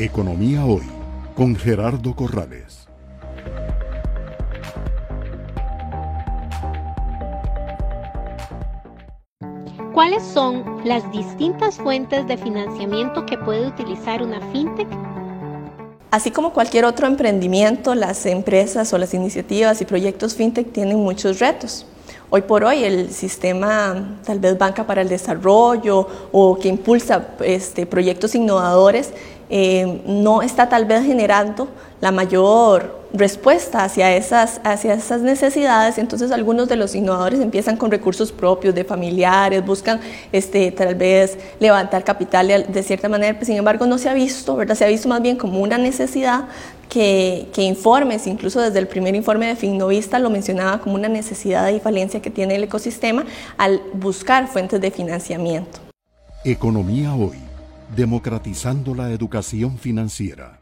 Economía Hoy con Gerardo Corrales. ¿Cuáles son las distintas fuentes de financiamiento que puede utilizar una fintech? Así como cualquier otro emprendimiento, las empresas o las iniciativas y proyectos fintech tienen muchos retos. Hoy por hoy el sistema, tal vez Banca para el Desarrollo o que impulsa este, proyectos innovadores, eh, no está tal vez generando la mayor respuesta hacia esas, hacia esas necesidades, entonces algunos de los innovadores empiezan con recursos propios de familiares, buscan este, tal vez levantar capital de, cierta manera, sin embargo no se ha visto, ¿verdad? se ha visto más bien como una necesidad que, que, informes, incluso desde el primer informe de Finnovista lo mencionaba como una necesidad y falencia que tiene el ecosistema al buscar fuentes de financiamiento. Economía hoy, democratizando la educación financiera.